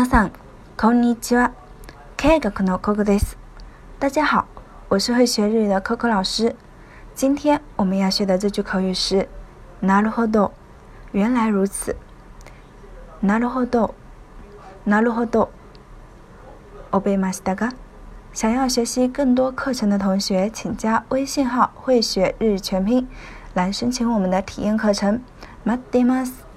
皆さん、こんにちは。K 学のココです。大家好，我是会学日语的 Coco 老师。今天我们要学的这句口语是“なるほど”，原来如此。なるほど、なるほど。覚えましたか？想要学习更多课程的同学，请加微信号“会学日语全拼”来申请我们的体验课程。待ってます。